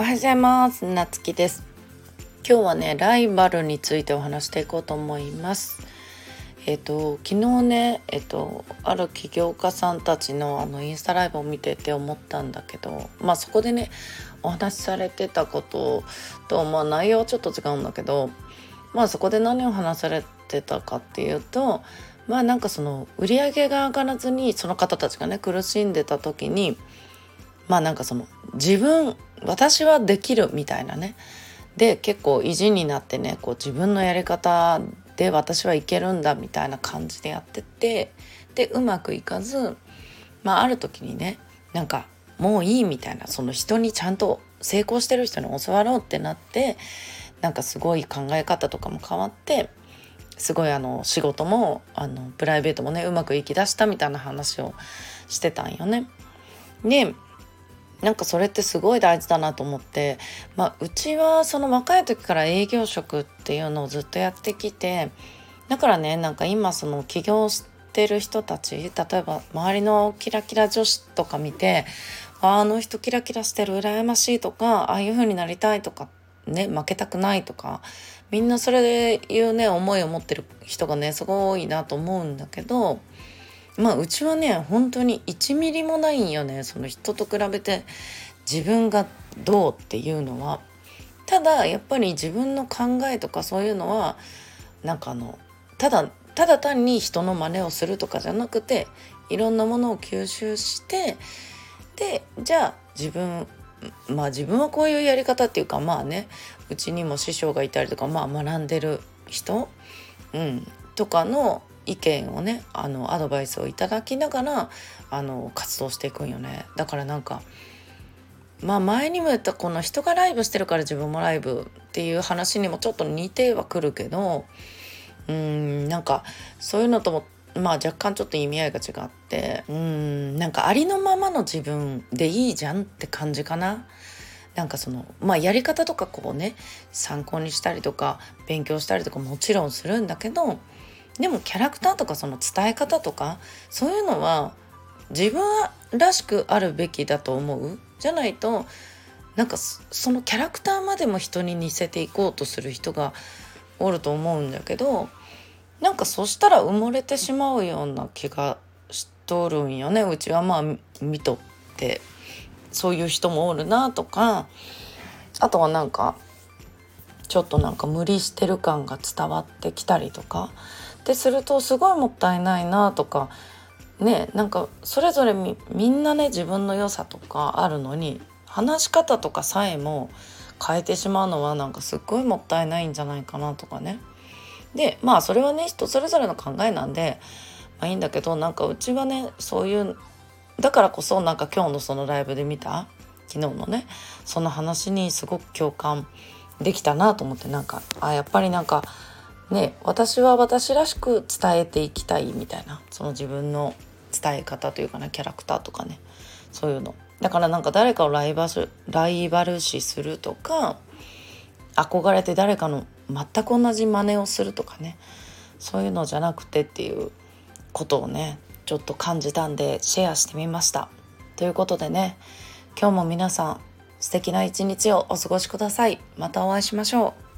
おはようございます。なつきです。今日はねライバルについてお話していこうと思います。えっ、と昨日ねえっ、とある起業家さんたちのあのインスタライブを見てて思ったんだけどまあそこでねお話しされてたこととまあ内容はちょっと違うんだけどまあそこで何を話されてたかっていうとまあなんかその売り上げが上がらずにその方たちがね苦しんでた時にまあなんかその自分私はできるみたいなねで結構意地になってねこう自分のやり方で私はいけるんだみたいな感じでやっててでうまくいかずまあある時にねなんかもういいみたいなその人にちゃんと成功してる人に教わろうってなってなんかすごい考え方とかも変わってすごいあの仕事もあのプライベートもねうまくいきだしたみたいな話をしてたんよね。でなんかそれってすごい大事だなと思って、まあ、うちはその若い時から営業職っていうのをずっとやってきてだからねなんか今その起業してる人たち例えば周りのキラキラ女子とか見てあの人キラキラしてる羨ましいとかああいう風になりたいとかね負けたくないとかみんなそれでいうね思いを持ってる人がねすごいなと思うんだけどまあうちはね本当に1ミリもないんよねその人と比べて自分がどうっていうのは。ただやっぱり自分の考えとかそういうのはなんかあのただただ単に人の真似をするとかじゃなくていろんなものを吸収してでじゃあ自分まあ自分はこういうやり方っていうかまあねうちにも師匠がいたりとかまあ学んでる人、うん、とかの意見をねあのアドバイスをいただきながらあの活動していくんよねだからなんかまあ前にも言ったこの人がライブしてるから自分もライブっていう話にもちょっと似てはくるけどうんなんかそういうのともまあ若干ちょっと意味合いが違ってうんなんかありのままの自分でいいじゃんって感じかな。なんかそのまあやり方とかこうね参考にしたりとか勉強したりとかもちろんするんだけどでもキャラクターとかその伝え方とかそういうのは自分らしくあるべきだと思う。じゃないとなんかそのキャラクターまでも人に似せていこうとする人がおると思うんだけどなんかそしたら埋もれてしまうような気がしとるんよね。うちはまあ見とってそういう人もおるなとか。あとはなんかちょっとなんか無理してる感が伝わってきたりとか。でするとすごいもったいないなとかねなんかそれぞれみみんなね自分の良さとかあるのに話し方とかさえも変えてしまうのはなんかすっごいもったいないんじゃないかなとかね。でまあそれはね人それぞれの考えなんで、まあ、いいんだけどなんかうちはねそういうだからこそなんか今日のそのライブで見た昨日のねその話にすごく共感できたなと思ってなんかあやっぱりなんかね私は私らしく伝えていきたいみたいなその自分の伝え方というかねキャラクターとかねそういうのだからなんか誰かをライバルライバル視するとか憧れて誰かの全く同じ真似をするとかねそういうのじゃなくてっていうことをねちょっと感じたんでシェアしてみました。ということでね今日も皆さん素敵な一日をお過ごしください。またお会いしましょう。